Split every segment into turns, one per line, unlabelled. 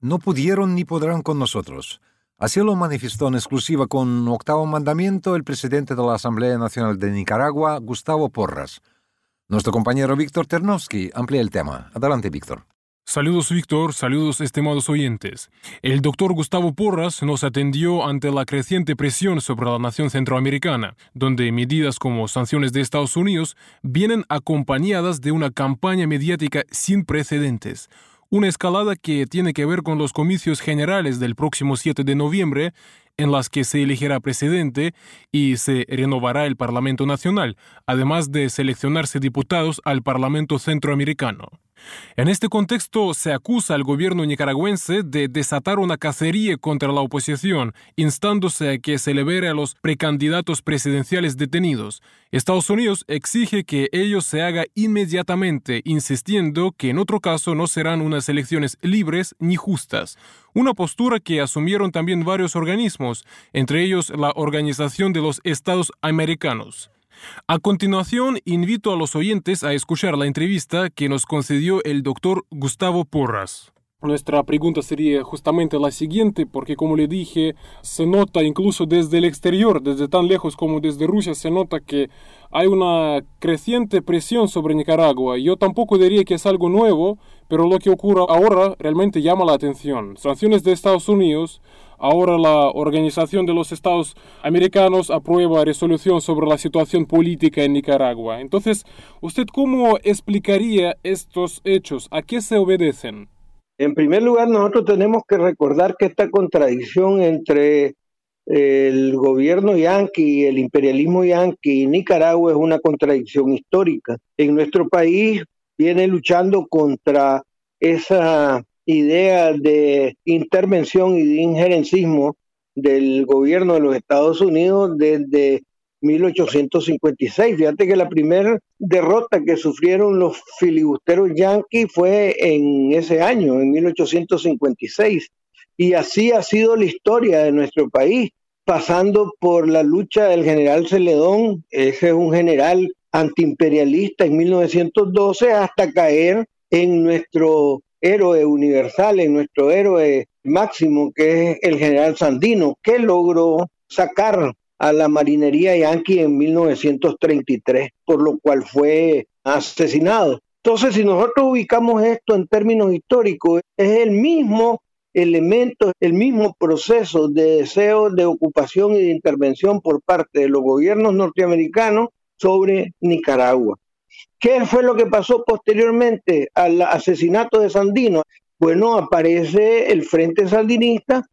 no pudieron ni podrán con nosotros. Así lo manifestó en exclusiva con octavo mandamiento el presidente de la Asamblea Nacional de Nicaragua, Gustavo Porras. Nuestro compañero Víctor Ternovsky amplía el tema. Adelante, Víctor.
Saludos Víctor, saludos estimados oyentes. El doctor Gustavo Porras nos atendió ante la creciente presión sobre la nación centroamericana, donde medidas como sanciones de Estados Unidos vienen acompañadas de una campaña mediática sin precedentes. Una escalada que tiene que ver con los comicios generales del próximo 7 de noviembre, en las que se elegirá presidente y se renovará el Parlamento Nacional, además de seleccionarse diputados al Parlamento Centroamericano. En este contexto se acusa al gobierno nicaragüense de desatar una cacería contra la oposición, instándose a que se libere a los precandidatos presidenciales detenidos. Estados Unidos exige que ello se haga inmediatamente, insistiendo que en otro caso no serán unas elecciones libres ni justas. Una postura que asumieron también varios organismos, entre ellos la Organización de los Estados Americanos. A continuación, invito a los oyentes a escuchar la entrevista que nos concedió el doctor Gustavo Porras. Nuestra pregunta sería justamente la siguiente, porque como le dije, se nota incluso desde el exterior, desde tan lejos como desde Rusia, se nota que hay una creciente presión sobre Nicaragua. Yo tampoco diría que es algo nuevo, pero lo que ocurre ahora realmente llama la atención. Sanciones de Estados Unidos, ahora la Organización de los Estados Americanos aprueba resolución sobre la situación política en Nicaragua. Entonces, ¿usted cómo explicaría estos hechos? ¿A qué se obedecen?
En primer lugar, nosotros tenemos que recordar que esta contradicción entre el gobierno yanqui el imperialismo yanqui y Nicaragua es una contradicción histórica. En nuestro país viene luchando contra esa idea de intervención y de injerencismo del gobierno de los Estados Unidos desde 1856. Fíjate que la primera derrota que sufrieron los filibusteros yanquis fue en ese año, en 1856. Y así ha sido la historia de nuestro país, pasando por la lucha del general Celedón, ese es un general antiimperialista en 1912, hasta caer en nuestro héroe universal, en nuestro héroe máximo, que es el general Sandino, que logró sacar a la marinería yanqui en 1933, por lo cual fue asesinado. Entonces, si nosotros ubicamos esto en términos históricos, es el mismo elemento, el mismo proceso de deseo de ocupación y de intervención por parte de los gobiernos norteamericanos sobre Nicaragua. ¿Qué fue lo que pasó posteriormente al asesinato de Sandino? Bueno, aparece el Frente Sandinista,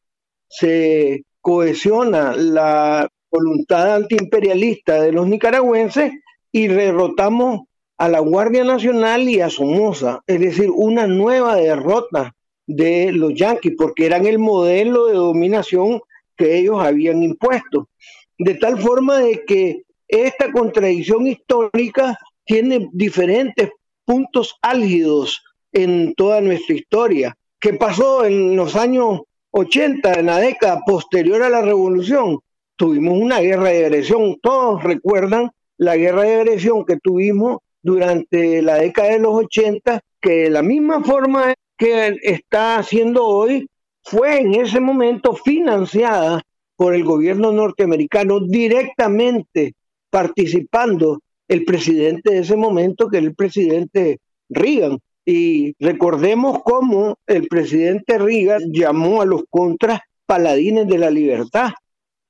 se cohesiona la voluntad antiimperialista de los nicaragüenses y derrotamos a la Guardia Nacional y a Somoza, es decir, una nueva derrota de los yanquis, porque eran el modelo de dominación que ellos habían impuesto. De tal forma de que esta contradicción histórica tiene diferentes puntos álgidos en toda nuestra historia. ¿Qué pasó en los años 80, en la década posterior a la revolución? Tuvimos una guerra de agresión. Todos recuerdan la guerra de agresión que tuvimos durante la década de los 80, que de la misma forma que está haciendo hoy, fue en ese momento financiada por el gobierno norteamericano directamente participando el presidente de ese momento, que era el presidente Reagan. Y recordemos cómo el presidente Reagan llamó a los contras paladines de la libertad.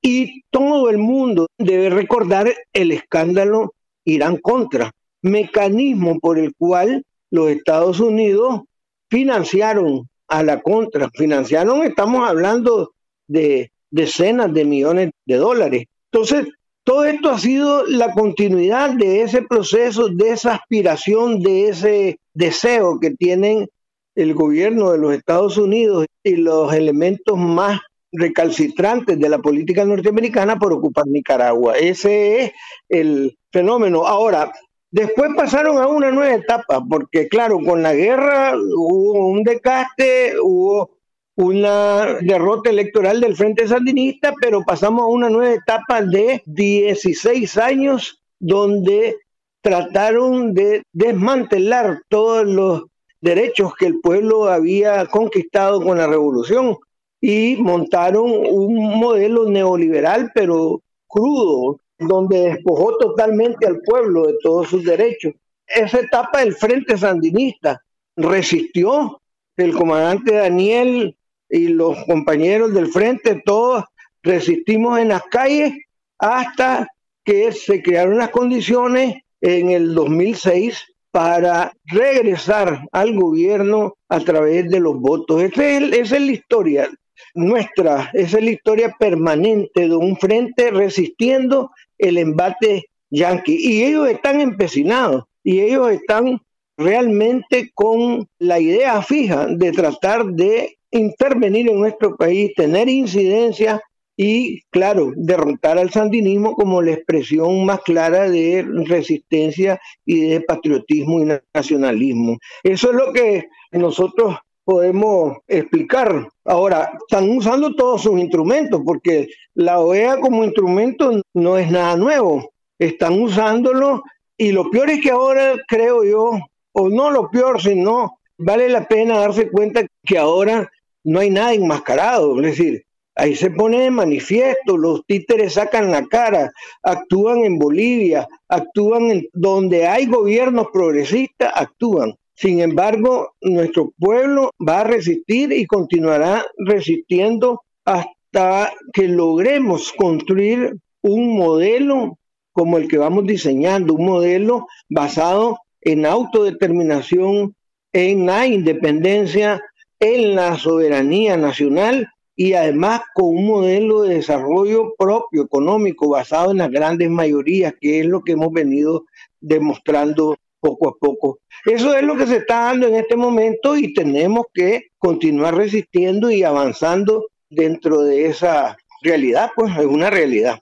Y todo el mundo debe recordar el escándalo Irán contra, mecanismo por el cual los Estados Unidos financiaron a la contra. Financiaron, estamos hablando de decenas de millones de dólares. Entonces, todo esto ha sido la continuidad de ese proceso, de esa aspiración, de ese deseo que tienen el gobierno de los Estados Unidos y los elementos más recalcitrantes de la política norteamericana por ocupar Nicaragua. Ese es el fenómeno. Ahora, después pasaron a una nueva etapa, porque claro, con la guerra hubo un desgaste, hubo una derrota electoral del Frente Sandinista, pero pasamos a una nueva etapa de 16 años donde trataron de desmantelar todos los derechos que el pueblo había conquistado con la revolución y montaron un modelo neoliberal pero crudo, donde despojó totalmente al pueblo de todos sus derechos. Esa etapa del Frente Sandinista resistió, el comandante Daniel y los compañeros del Frente, todos resistimos en las calles hasta que se crearon las condiciones en el 2006 para regresar al gobierno a través de los votos. Esa es, la historia nuestra, esa es la historia permanente de un frente resistiendo el embate yanqui. Y ellos están empecinados y ellos están realmente con la idea fija de tratar de intervenir en nuestro país, tener incidencia y, claro, derrotar al sandinismo como la expresión más clara de resistencia y de patriotismo y nacionalismo. Eso es lo que nosotros podemos explicar. Ahora, están usando todos sus instrumentos, porque la OEA como instrumento no es nada nuevo. Están usándolo y lo peor es que ahora creo yo, o no lo peor, sino vale la pena darse cuenta que ahora no hay nada enmascarado. Es decir, Ahí se pone de manifiesto, los títeres sacan la cara, actúan en Bolivia, actúan en donde hay gobiernos progresistas, actúan. Sin embargo, nuestro pueblo va a resistir y continuará resistiendo hasta que logremos construir un modelo como el que vamos diseñando, un modelo basado en autodeterminación, en la independencia, en la soberanía nacional y además con un modelo de desarrollo propio, económico, basado en las grandes mayorías, que es lo que hemos venido demostrando poco a poco. Eso es lo que se está dando en este momento y tenemos que continuar resistiendo y avanzando dentro de esa realidad, pues es una realidad.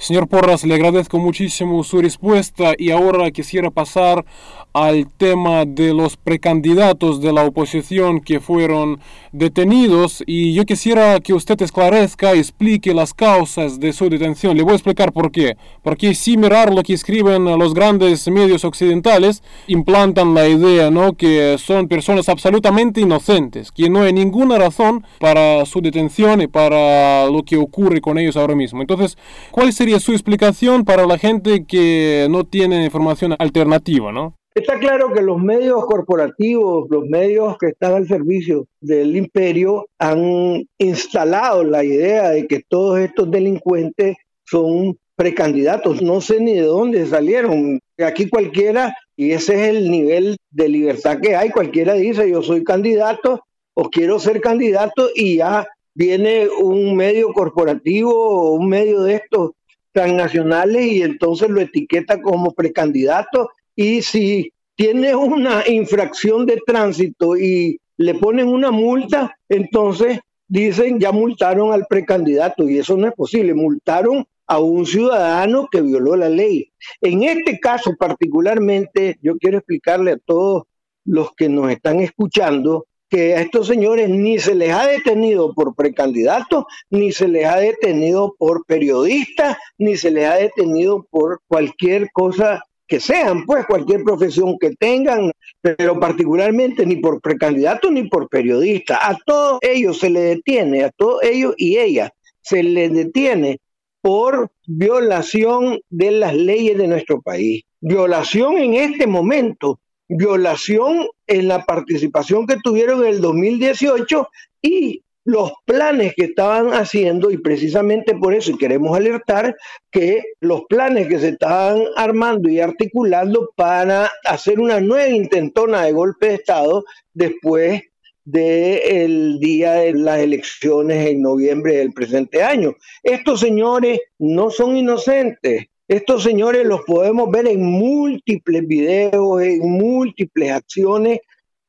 Señor Porras, le agradezco muchísimo su respuesta y ahora quisiera pasar al tema de los precandidatos de la oposición que fueron detenidos y yo quisiera que usted esclarezca explique las causas de su detención. Le voy a explicar por qué. Porque si mirar lo que escriben los grandes medios occidentales, implantan la idea ¿no? que son personas absolutamente inocentes, que no hay ninguna razón para su detención y para lo que ocurre con ellos ahora mismo. Entonces, ¿cuál sería su explicación para la gente que no tiene información alternativa? ¿no?
Está claro que los medios corporativos, los medios que están al servicio del imperio, han instalado la idea de que todos estos delincuentes son precandidatos. No sé ni de dónde salieron. Aquí cualquiera, y ese es el nivel de libertad que hay, cualquiera dice yo soy candidato o quiero ser candidato y ya viene un medio corporativo o un medio de estos transnacionales y entonces lo etiqueta como precandidato y si tiene una infracción de tránsito y le ponen una multa, entonces dicen ya multaron al precandidato y eso no es posible, multaron a un ciudadano que violó la ley. En este caso particularmente, yo quiero explicarle a todos los que nos están escuchando que a estos señores ni se les ha detenido por precandidato, ni se les ha detenido por periodista, ni se les ha detenido por cualquier cosa que sean, pues cualquier profesión que tengan, pero particularmente ni por precandidato ni por periodista. A todos ellos se les detiene, a todos ellos y ellas se les detiene por violación de las leyes de nuestro país. Violación en este momento, violación en la participación que tuvieron en el 2018 y los planes que estaban haciendo y precisamente por eso queremos alertar que los planes que se estaban armando y articulando para hacer una nueva intentona de golpe de Estado después del día de las elecciones en noviembre del presente año. Estos señores no son inocentes. Estos señores los podemos ver en múltiples videos, en múltiples acciones,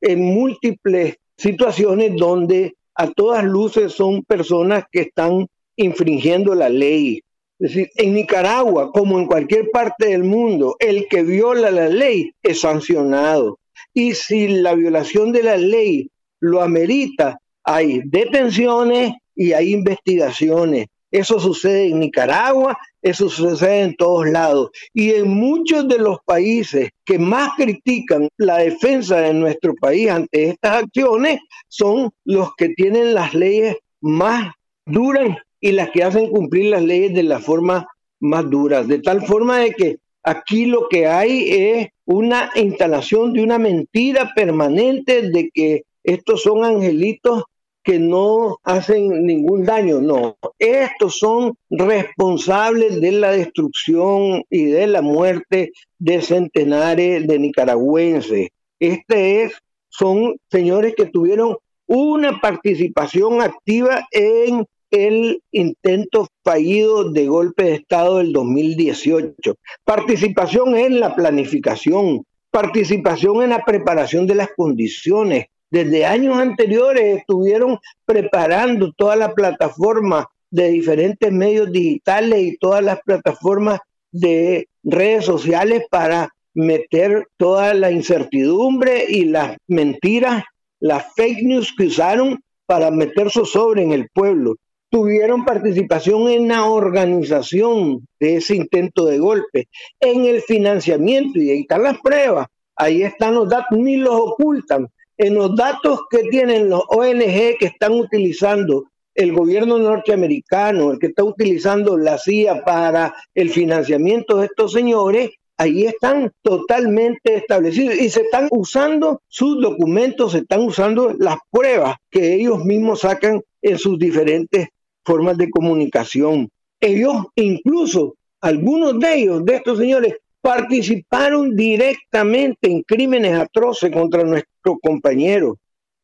en múltiples situaciones donde a todas luces son personas que están infringiendo la ley. Es decir, en Nicaragua, como en cualquier parte del mundo, el que viola la ley es sancionado. Y si la violación de la ley lo amerita, hay detenciones y hay investigaciones. Eso sucede en Nicaragua, eso sucede en todos lados. Y en muchos de los países que más critican la defensa de nuestro país ante estas acciones son los que tienen las leyes más duras y las que hacen cumplir las leyes de la forma más dura. De tal forma de que aquí lo que hay es una instalación de una mentira permanente de que estos son angelitos que no hacen ningún daño, no. Estos son responsables de la destrucción y de la muerte de centenares de nicaragüenses. Este es, son señores que tuvieron una participación activa en el intento fallido de golpe de Estado del 2018. Participación en la planificación, participación en la preparación de las condiciones, desde años anteriores estuvieron preparando toda la plataforma de diferentes medios digitales y todas las plataformas de redes sociales para meter toda la incertidumbre y las mentiras, las fake news que usaron para meter sobre en el pueblo. Tuvieron participación en la organización de ese intento de golpe, en el financiamiento, y ahí están las pruebas, ahí están los datos, ni los ocultan en los datos que tienen los ONG que están utilizando el gobierno norteamericano, el que está utilizando la CIA para el financiamiento de estos señores, ahí están totalmente establecidos y se están usando sus documentos, se están usando las pruebas que ellos mismos sacan en sus diferentes formas de comunicación. Ellos incluso, algunos de ellos, de estos señores, participaron directamente en crímenes atroces contra nuestros compañeros.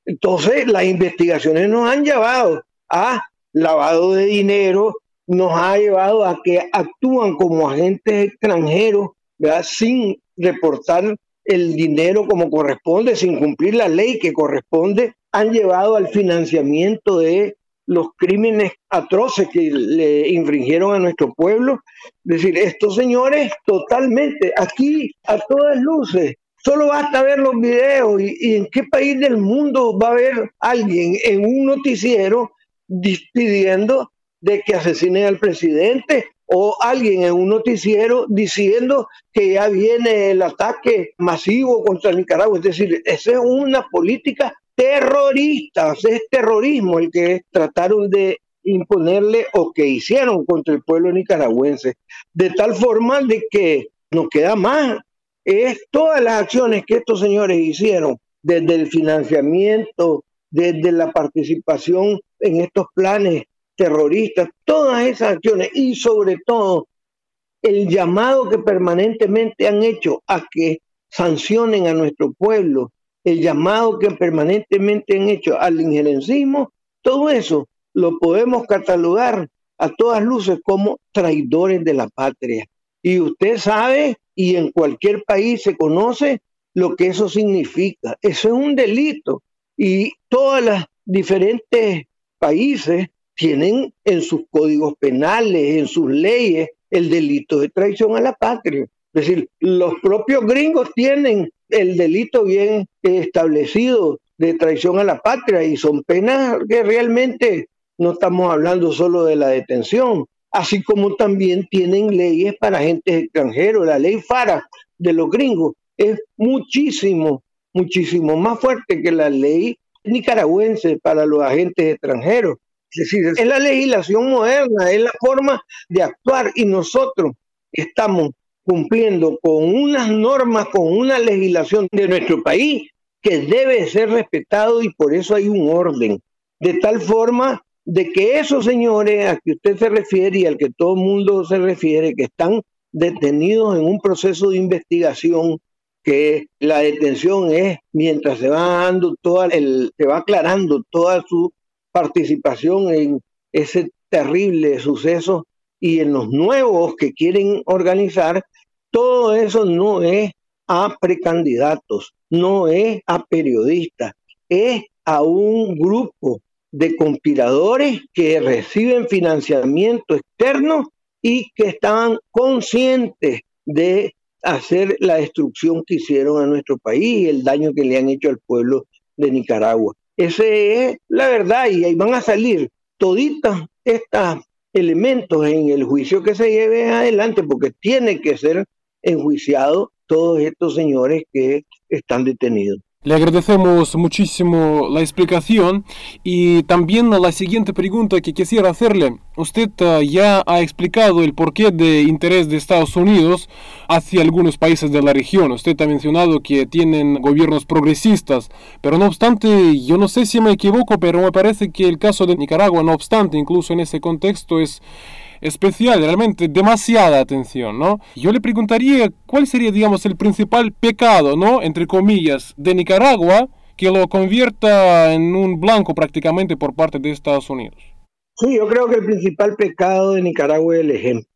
Entonces, las investigaciones nos han llevado a lavado de dinero, nos ha llevado a que actúan como agentes extranjeros, sin reportar el dinero como corresponde, sin cumplir la ley que corresponde, han llevado al financiamiento de los crímenes atroces que le infringieron a nuestro pueblo. Es decir, estos señores totalmente, aquí a todas luces, solo basta ver los videos y, en qué país del mundo va a haber alguien en un noticiero pidiendo de que asesinen al presidente o alguien en un noticiero diciendo que ya viene el ataque masivo contra Nicaragua. Es decir, esa es una política terroristas, es terrorismo el que trataron de imponerle o que hicieron contra el pueblo nicaragüense, de tal forma de que nos queda más, es todas las acciones que estos señores hicieron, desde el financiamiento, desde la participación en estos planes terroristas, todas esas acciones y sobre todo el llamado que permanentemente han hecho a que sancionen a nuestro pueblo, el llamado que permanentemente han hecho al injerencismo, todo eso lo podemos catalogar a todas luces como traidores de la patria. Y usted sabe, y en cualquier país se conoce lo que eso significa. Eso es un delito. Y todos los diferentes países tienen en sus códigos penales, en sus leyes, el delito de traición a la patria. Es decir, los propios gringos tienen el delito bien establecido de traición a la patria y son penas que realmente no estamos hablando solo de la detención, así como también tienen leyes para agentes extranjeros. La ley FARA de los gringos es muchísimo, muchísimo más fuerte que la ley nicaragüense para los agentes extranjeros. Es decir, es la legislación moderna, es la forma de actuar y nosotros estamos cumpliendo con unas normas, con una legislación de nuestro país que debe ser respetado y por eso hay un orden. De tal forma de que esos señores a que usted se refiere y al que todo el mundo se refiere, que están detenidos en un proceso de investigación, que la detención es mientras se va dando toda el, se va aclarando toda su participación en ese terrible suceso y en los nuevos que quieren organizar todo eso no es a precandidatos, no es a periodistas, es a un grupo de conspiradores que reciben financiamiento externo y que estaban conscientes de hacer la destrucción que hicieron a nuestro país y el daño que le han hecho al pueblo de Nicaragua. Esa es la verdad y ahí van a salir toditas estas elementos en el juicio que se lleve adelante, porque tiene que ser enjuiciado todos estos señores que están detenidos.
Le agradecemos muchísimo la explicación y también la siguiente pregunta que quisiera hacerle. Usted ah, ya ha explicado el porqué de interés de Estados Unidos hacia algunos países de la región. Usted ha mencionado que tienen gobiernos progresistas, pero no obstante, yo no sé si me equivoco, pero me parece que el caso de Nicaragua, no obstante, incluso en ese contexto es especial, realmente demasiada atención, ¿no? Yo le preguntaría cuál sería, digamos, el principal pecado, ¿no? Entre comillas, de Nicaragua que lo convierta en un blanco prácticamente por parte de Estados Unidos.
Sí, yo creo que el principal pecado de Nicaragua es el ejemplo.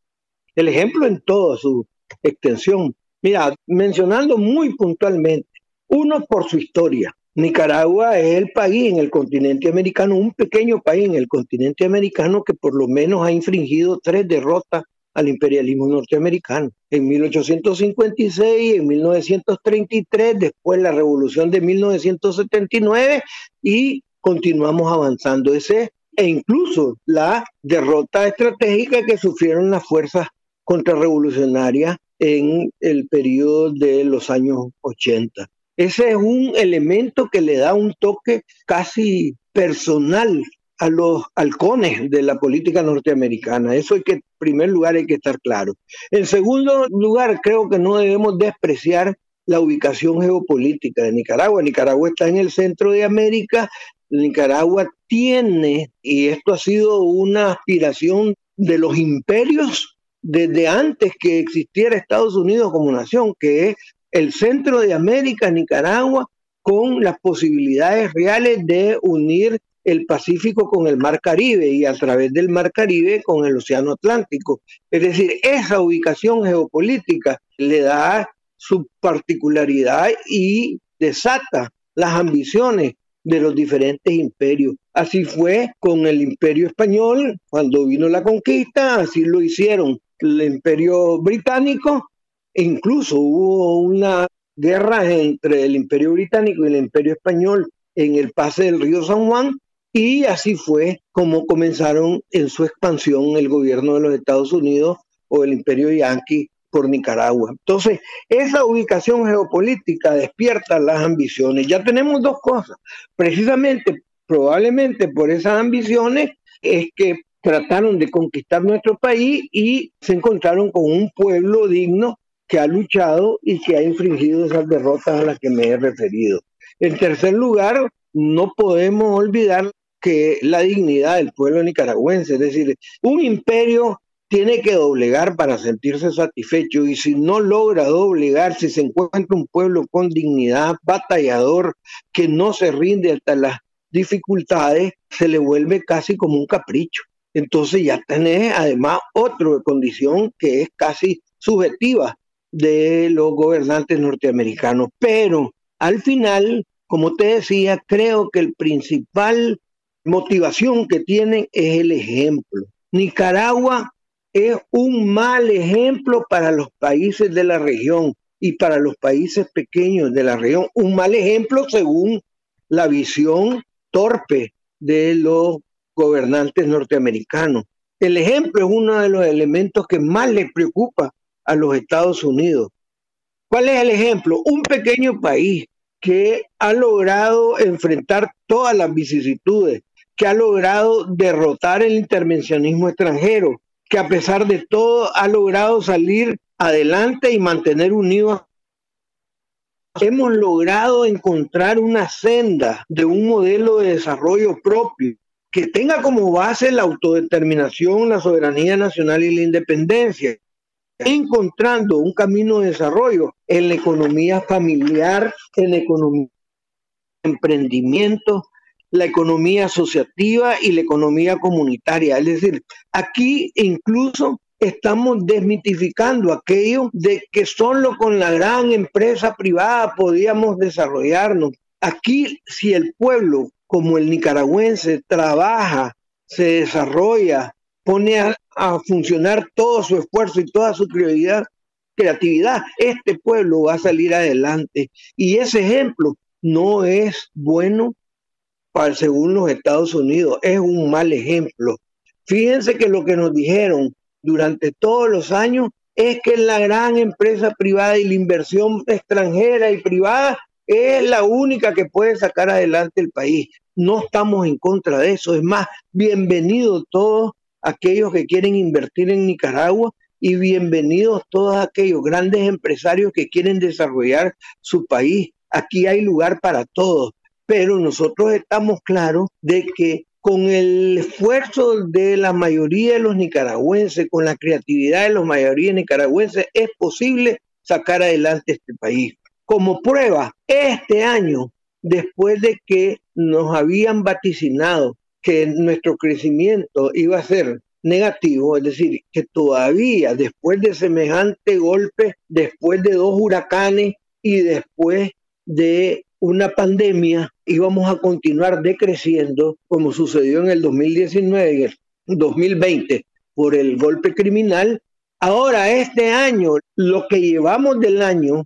El ejemplo en toda su extensión. Mira, mencionando muy puntualmente, uno por su historia, Nicaragua es el país en el continente americano, un pequeño país en el continente americano que por lo menos ha infringido tres derrotas al imperialismo norteamericano. En 1856, en 1933, después la revolución de 1979 y continuamos avanzando. Ese e incluso la derrota estratégica que sufrieron las fuerzas contrarrevolucionarias en el periodo de los años 80. Ese es un elemento que le da un toque casi personal a los halcones de la política norteamericana. Eso hay que, en primer lugar, hay que estar claro. En segundo lugar, creo que no debemos despreciar la ubicación geopolítica de Nicaragua. Nicaragua está en el centro de América. Nicaragua tiene, y esto ha sido una aspiración de los imperios desde antes que existiera Estados Unidos como nación, que es el centro de América, Nicaragua, con las posibilidades reales de unir el Pacífico con el Mar Caribe y a través del Mar Caribe con el Océano Atlántico. Es decir, esa ubicación geopolítica le da su particularidad y desata las ambiciones de los diferentes imperios. Así fue con el imperio español cuando vino la conquista, así lo hicieron el imperio británico e incluso hubo una guerra entre el imperio británico y el imperio español en el pase del río San Juan y así fue como comenzaron en su expansión el gobierno de los Estados Unidos o el imperio yanqui por Nicaragua. Entonces, esa ubicación geopolítica despierta las ambiciones. Ya tenemos dos cosas. Precisamente, probablemente por esas ambiciones es que trataron de conquistar nuestro país y se encontraron con un pueblo digno que ha luchado y que ha infringido esas derrotas a las que me he referido. En tercer lugar, no podemos olvidar que la dignidad del pueblo nicaragüense, es decir, un imperio tiene que doblegar para sentirse satisfecho y si no logra doblegar, si se encuentra un pueblo con dignidad, batallador, que no se rinde hasta las dificultades, se le vuelve casi como un capricho. Entonces ya tenés además otra condición que es casi subjetiva de los gobernantes norteamericanos. Pero al final, como te decía, creo que el principal motivación que tienen es el ejemplo. Nicaragua es un mal ejemplo para los países de la región y para los países pequeños de la región. Un mal ejemplo según la visión torpe de los gobernantes norteamericanos. El ejemplo es uno de los elementos que más les preocupa a los Estados Unidos. ¿Cuál es el ejemplo? Un pequeño país que ha logrado enfrentar todas las vicisitudes, que ha logrado derrotar el intervencionismo extranjero, que a pesar de todo ha logrado salir adelante y mantener unidos. Hemos logrado encontrar una senda de un modelo de desarrollo propio que tenga como base la autodeterminación, la soberanía nacional y la independencia encontrando un camino de desarrollo en la economía familiar, en la economía emprendimiento, la economía asociativa y la economía comunitaria. Es decir, aquí incluso estamos desmitificando aquello de que solo con la gran empresa privada podíamos desarrollarnos. Aquí, si el pueblo como el nicaragüense trabaja, se desarrolla, pone a, funcionar todo su esfuerzo y toda su creatividad, creatividad, este pueblo va a salir adelante. Y ese ejemplo no es bueno para según los Estados Unidos, es un mal ejemplo. Fíjense que lo que nos dijeron durante todos los años es que la gran empresa privada y la inversión extranjera y privada es la única que puede sacar adelante el país. No estamos en contra de eso. Es más, bienvenidos todos aquellos que quieren invertir en Nicaragua y bienvenidos todos aquellos grandes empresarios que quieren desarrollar su país. Aquí hay lugar para todos, pero nosotros estamos claros de que con el esfuerzo de la mayoría de los nicaragüenses, con la creatividad de la mayoría nicaragüenses, es posible sacar adelante este país. Como prueba, este año, después de que nos habían vaticinado que nuestro crecimiento iba a ser negativo, es decir, que todavía después de semejante golpe, después de dos huracanes y después de una pandemia, íbamos a continuar decreciendo como sucedió en el 2019 y el 2020 por el golpe criminal. Ahora, este año, lo que llevamos del año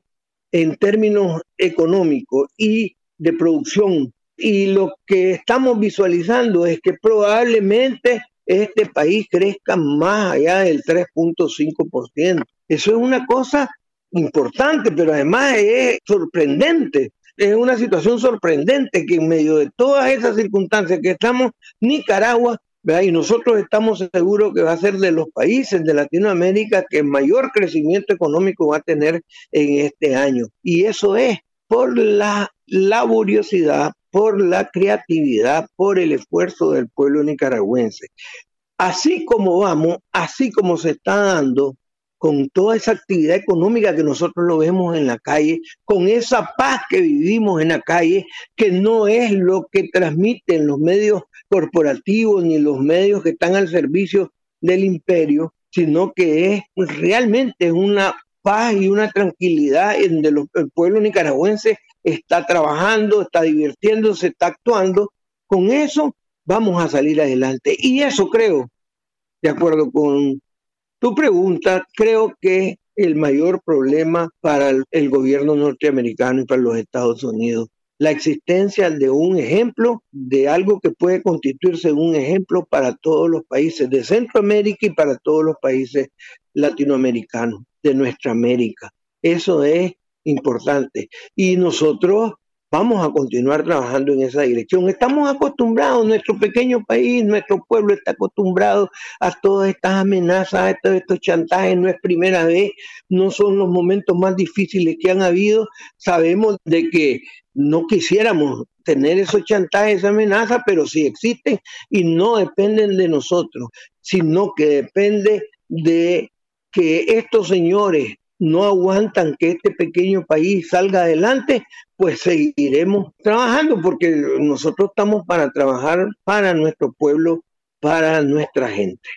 en términos económicos y de producción, y lo que estamos visualizando es que probablemente este país crezca más allá del 3.5%. Eso es una cosa importante, pero además es sorprendente es una situación sorprendente que en medio de todas esas circunstancias que estamos, Nicaragua, y nosotros estamos seguros que va a ser de los países de Latinoamérica que mayor crecimiento económico va a tener en este año. Y eso es por la laboriosidad, por la creatividad, por el esfuerzo del pueblo nicaragüense. Así como vamos, así como se está dando con toda esa actividad económica que nosotros lo vemos en la calle, con esa paz que vivimos en la calle, que no es lo que transmiten los medios corporativos ni los medios que están al servicio del imperio, sino que es realmente una paz y una tranquilidad en el pueblo nicaragüense está trabajando, está divirtiéndose, está actuando. Con eso vamos a salir adelante. Y eso creo, de acuerdo con tu pregunta, creo que el mayor problema para el, gobierno norteamericano y para los Estados Unidos la existencia de un ejemplo, de algo que puede constituirse un ejemplo para todos los países de Centroamérica y para todos los países latinoamericanos de nuestra América. Eso es importante. Y nosotros Vamos a continuar trabajando en esa dirección. Estamos acostumbrados, nuestro pequeño país, nuestro pueblo está acostumbrado a todas estas amenazas, a todos estos chantajes. No es primera vez, no son los momentos más difíciles que han habido. Sabemos de que no quisiéramos tener esos chantajes, esas amenazas, pero sí existen y no dependen de nosotros, sino que depende de que estos señores no aguantan que este pequeño país salga adelante, pues seguiremos trabajando porque nosotros estamos para trabajar para nuestro pueblo, para nuestra gente.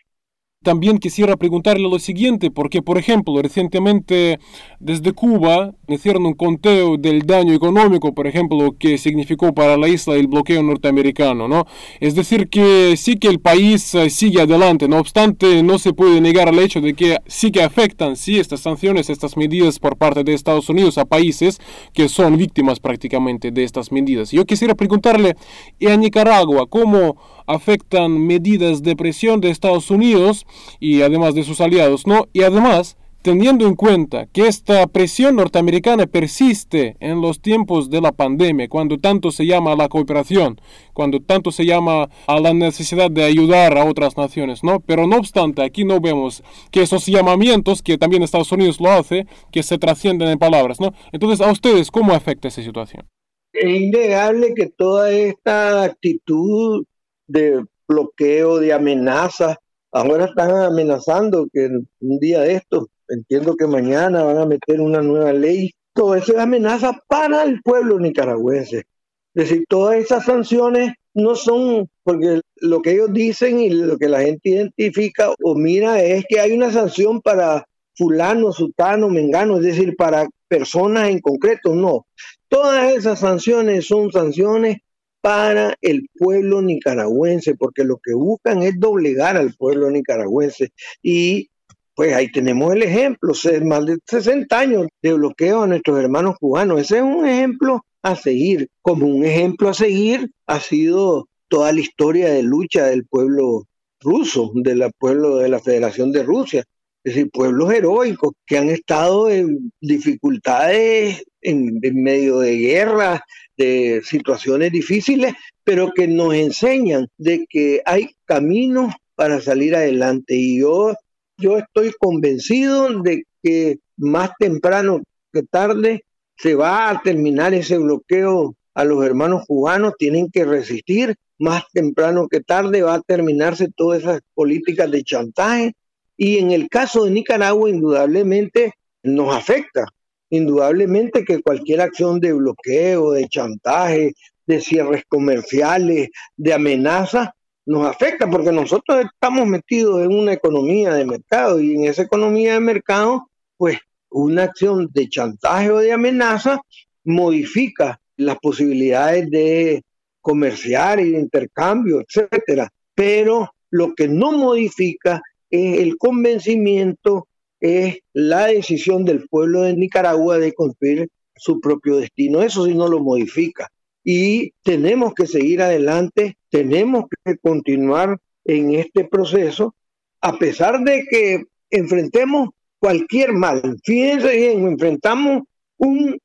También quisiera preguntarle lo siguiente, porque por ejemplo, recientemente desde Cuba hicieron un conteo del daño económico, por ejemplo, que significó para la isla el bloqueo norteamericano, ¿no? Es decir, que sí que el país eh, sigue adelante, no obstante, no se puede negar el hecho de que sí que afectan, sí, estas sanciones, estas medidas por parte de Estados Unidos a países que son víctimas prácticamente de estas medidas. Yo quisiera preguntarle, ¿y a Nicaragua cómo afectan medidas de presión de Estados Unidos y además de sus aliados, ¿no? Y además, teniendo en cuenta que esta presión norteamericana persiste en los tiempos de la pandemia, cuando tanto se llama a la cooperación, cuando tanto se llama a la necesidad de ayudar a otras naciones, ¿no? Pero no obstante, aquí no vemos que esos llamamientos, que también Estados Unidos lo hace, que se trascienden en palabras, ¿no? Entonces, ¿a ustedes cómo afecta esa situación?
Es innegable que toda esta actitud de bloqueo, de amenaza. Ahora están amenazando que un día de esto, entiendo que mañana van a meter una nueva ley. Todo eso es amenaza para el pueblo nicaragüense. Es decir, todas esas sanciones no son, porque lo que ellos dicen y lo que la gente identifica o mira es que hay una sanción para fulano, sutano, mengano, es decir, para personas en concreto, no. Todas esas sanciones son sanciones para el pueblo nicaragüense, porque lo que buscan es doblegar al pueblo nicaragüense. Y pues ahí tenemos el ejemplo, más de 60 años de bloqueo a nuestros hermanos cubanos. Ese es un ejemplo a seguir. Como un ejemplo a seguir ha sido toda la historia de lucha del pueblo ruso, del pueblo de la Federación de Rusia. Es decir, pueblos heroicos que han estado en dificultades en, en medio de guerras, de situaciones difíciles, pero que nos enseñan de que hay caminos para salir adelante. Y yo, yo estoy convencido de que más temprano que tarde se va a terminar ese bloqueo a los hermanos cubanos, tienen que resistir, más temprano que tarde va a terminarse todas esas políticas de chantaje y en el caso de Nicaragua indudablemente nos afecta, indudablemente que cualquier acción de bloqueo, de chantaje, de cierres comerciales, de amenaza, nos afecta porque nosotros estamos metidos en una economía de mercado y en esa economía de mercado, pues una acción de chantaje o de amenaza modifica las posibilidades de comerciar y de intercambio, etcétera. Pero lo que no modifica es el convencimiento, es la decisión del pueblo de Nicaragua de construir su propio destino. Eso sí no lo modifica. Y tenemos que seguir adelante, tenemos que continuar en este proceso, a pesar de que enfrentemos cualquier mal. Fíjense bien, enfrentamos un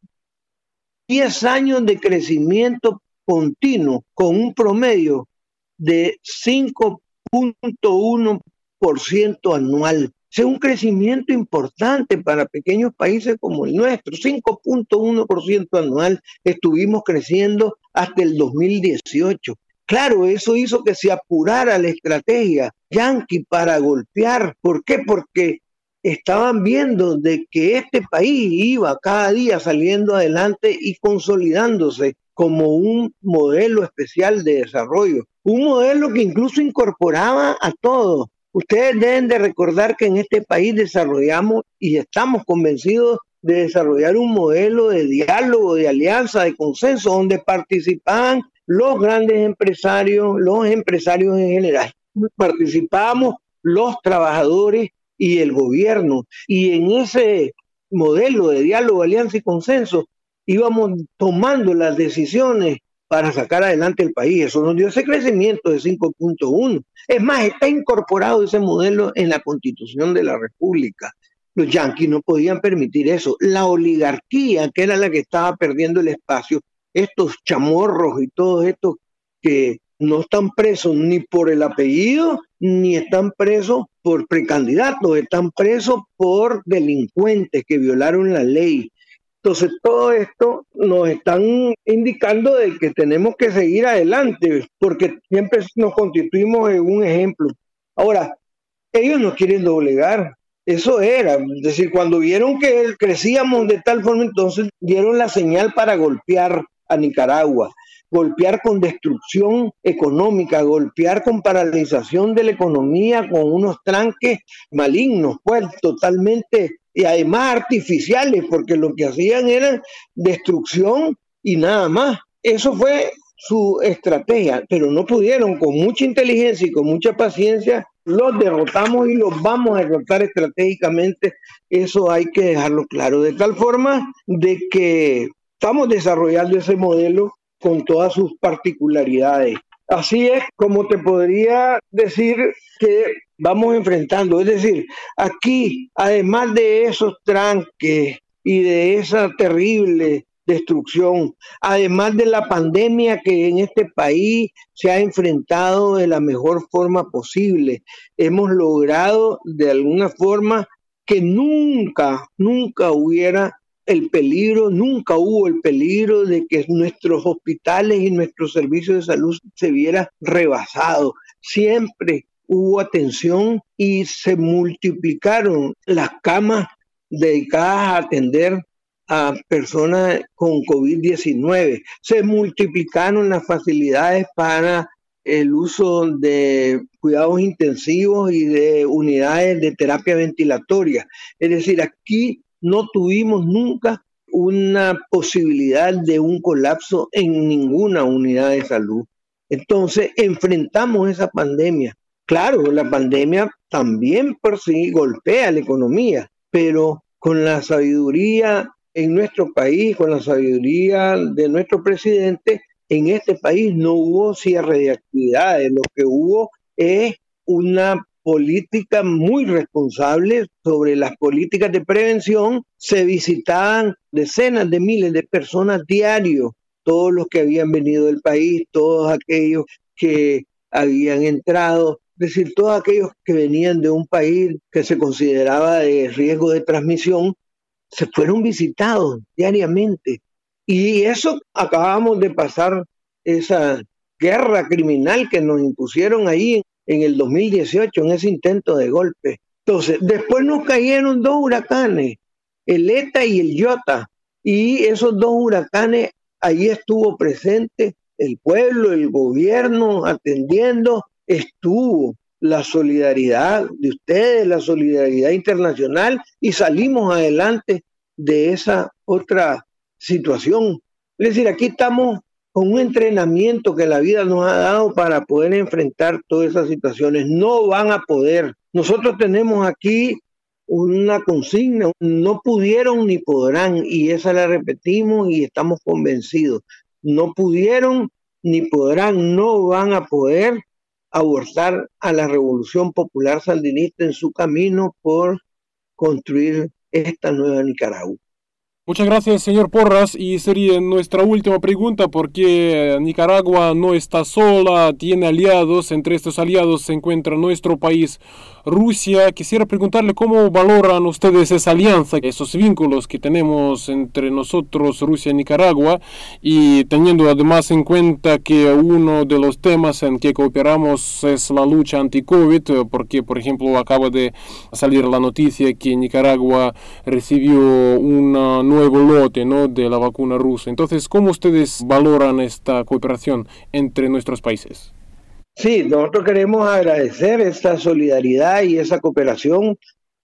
10 años de crecimiento continuo con un promedio de 5.1% anual. Es un crecimiento importante para pequeños países como el nuestro. 5.1% anual estuvimos creciendo hasta el 2018. Claro, eso hizo que se apurara la estrategia yanqui para golpear. ¿Por qué? Porque estaban viendo de que este país iba cada día saliendo adelante y consolidándose como un modelo especial de desarrollo, un modelo que incluso incorporaba a todos. Ustedes deben de recordar que en este país desarrollamos y estamos convencidos de desarrollar un modelo de diálogo, de alianza, de consenso, donde participaban los grandes empresarios, los empresarios en general. Participamos los trabajadores y el gobierno. Y en ese modelo de diálogo, alianza y consenso íbamos tomando las decisiones para sacar adelante el país. Eso nos dio ese crecimiento de 5.1. Es más, está incorporado ese modelo en la constitución de la República. Los yanquis no podían permitir eso. La oligarquía, que era la que estaba perdiendo el espacio, estos chamorros y todos estos que no están presos ni por el apellido, ni están presos por precandidatos, están presos por delincuentes que violaron la ley. Entonces, todo esto nos están indicando de que tenemos que seguir adelante, porque siempre nos constituimos en un ejemplo. Ahora, ellos nos quieren doblegar, eso era, es decir, cuando vieron que crecíamos de tal forma, entonces dieron la señal para golpear a Nicaragua golpear con destrucción económica, golpear con paralización de la economía, con unos tranques malignos, pues totalmente, y además artificiales, porque lo que hacían era destrucción y nada más. Eso fue su estrategia, pero no pudieron, con mucha inteligencia y con mucha paciencia, los derrotamos y los vamos a derrotar estratégicamente. Eso hay que dejarlo claro, de tal forma de que estamos desarrollando ese modelo con todas sus particularidades. Así es como te podría decir que vamos enfrentando. Es decir, aquí, además de esos tranques y de esa terrible destrucción, además de la pandemia que en este país se ha enfrentado de la mejor forma posible, hemos logrado de alguna forma que nunca, nunca hubiera el peligro, nunca hubo el peligro de que nuestros hospitales y nuestros servicios de salud se viera rebasado. Siempre hubo atención y se multiplicaron las camas dedicadas a atender a personas con COVID-19. Se multiplicaron las facilidades para el uso de cuidados intensivos y de unidades de terapia ventilatoria. Es decir, aquí no tuvimos nunca una posibilidad de un colapso en ninguna unidad de salud. Entonces enfrentamos esa pandemia. Claro, la pandemia también por sí golpea la economía, pero con la sabiduría en nuestro país, con la sabiduría de nuestro presidente, en este país no hubo cierre de actividades, lo que hubo es una política muy responsable sobre las políticas de prevención. Se visitaban decenas de miles de personas diarios, todos los que habían venido del país, todos aquellos que habían entrado, es decir, todos aquellos que venían de un país que se consideraba de riesgo de transmisión, se fueron visitados diariamente. Y eso acabamos de pasar esa guerra criminal que nos impusieron ahí en el 2018, en ese intento de golpe. Entonces, después nos cayeron dos huracanes, el ETA y el IOTA. Y esos dos huracanes, ahí estuvo presente el pueblo, el gobierno atendiendo, estuvo la solidaridad de ustedes, la solidaridad internacional y salimos adelante de esa otra situación. Es decir, aquí estamos con un entrenamiento que la vida nos ha dado para poder enfrentar todas esas situaciones. No van a poder. Nosotros tenemos aquí una consigna, no pudieron ni podrán, y esa la repetimos y estamos convencidos. No pudieron ni podrán, no van a poder abortar a la revolución popular sandinista en su camino por construir esta nueva Nicaragua.
Muchas gracias, señor Porras. Y sería nuestra última pregunta, porque Nicaragua no está sola, tiene aliados. Entre estos aliados se encuentra nuestro país, Rusia. Quisiera preguntarle cómo valoran ustedes esa alianza, esos vínculos que tenemos entre nosotros, Rusia y Nicaragua, y teniendo además en cuenta que uno de los temas en que cooperamos es la lucha anti-COVID, porque, por ejemplo, acaba de salir la noticia que Nicaragua recibió una nuevo lote ¿no? de la vacuna rusa. Entonces, ¿cómo ustedes valoran esta cooperación entre nuestros países?
Sí, nosotros queremos agradecer esta solidaridad y esa cooperación,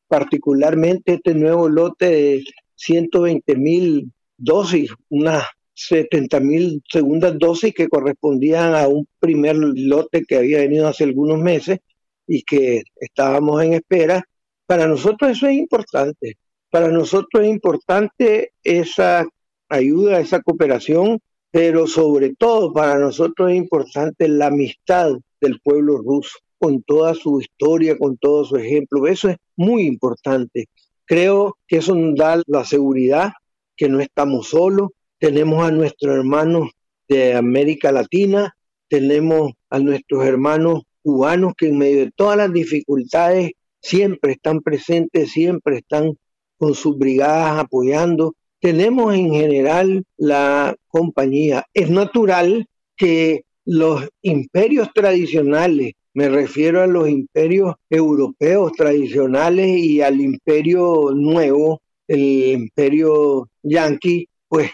particularmente este nuevo lote de 120 mil dosis, unas 70 mil segundas dosis que correspondían a un primer lote que había venido hace algunos meses y que estábamos en espera. Para nosotros eso es importante. Para nosotros es importante esa ayuda, esa cooperación, pero sobre todo para nosotros es importante la amistad del pueblo ruso, con toda su historia, con todo su ejemplo. Eso es muy importante. Creo que eso nos da la seguridad que no estamos solos. Tenemos a nuestros hermanos de América Latina, tenemos a nuestros hermanos cubanos que en medio de todas las dificultades siempre están presentes, siempre están con sus brigadas apoyando. Tenemos en general la compañía. Es natural que los imperios tradicionales, me refiero a los imperios europeos tradicionales y al imperio nuevo, el imperio yanqui, pues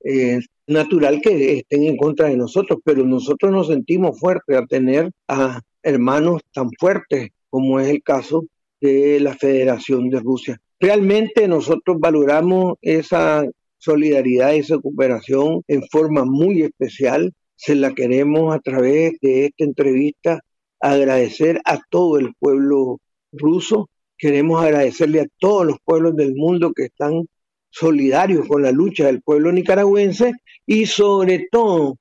es natural que estén en contra de nosotros, pero nosotros nos sentimos fuertes a tener a hermanos tan fuertes como es el caso de la Federación de Rusia. Realmente nosotros valoramos esa solidaridad, esa cooperación en forma muy especial. Se la queremos a través de esta entrevista agradecer a todo el pueblo ruso. Queremos agradecerle a todos los pueblos del mundo que están solidarios con la lucha del pueblo nicaragüense y sobre todo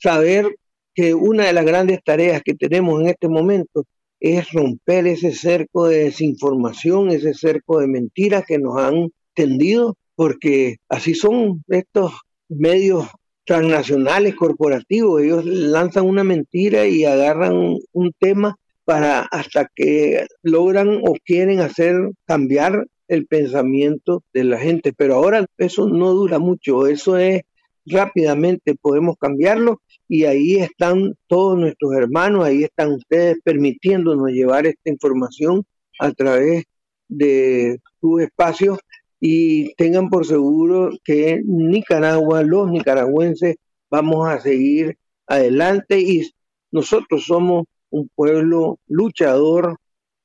saber que una de las grandes tareas que tenemos en este momento es romper ese cerco de desinformación, ese cerco de mentiras que nos han tendido, porque así son estos medios transnacionales, corporativos, ellos lanzan una mentira y agarran un tema para hasta que logran o quieren hacer cambiar el pensamiento de la gente. Pero ahora eso no dura mucho, eso es rápidamente podemos cambiarlo y ahí están todos nuestros hermanos, ahí están ustedes permitiéndonos llevar esta información a través de sus espacios y tengan por seguro que Nicaragua, los nicaragüenses, vamos a seguir adelante y nosotros somos un pueblo luchador,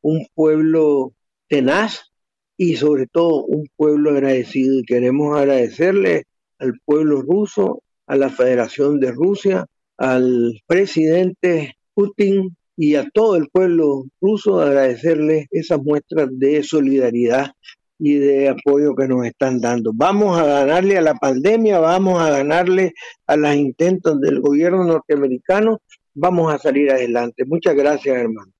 un pueblo tenaz y sobre todo un pueblo agradecido y queremos agradecerle al pueblo ruso, a la Federación de Rusia, al presidente Putin y a todo el pueblo ruso agradecerle esas muestras de solidaridad y de apoyo que nos están dando. Vamos a ganarle a la pandemia, vamos a ganarle a los intentos del gobierno norteamericano, vamos a salir adelante. Muchas gracias, hermano.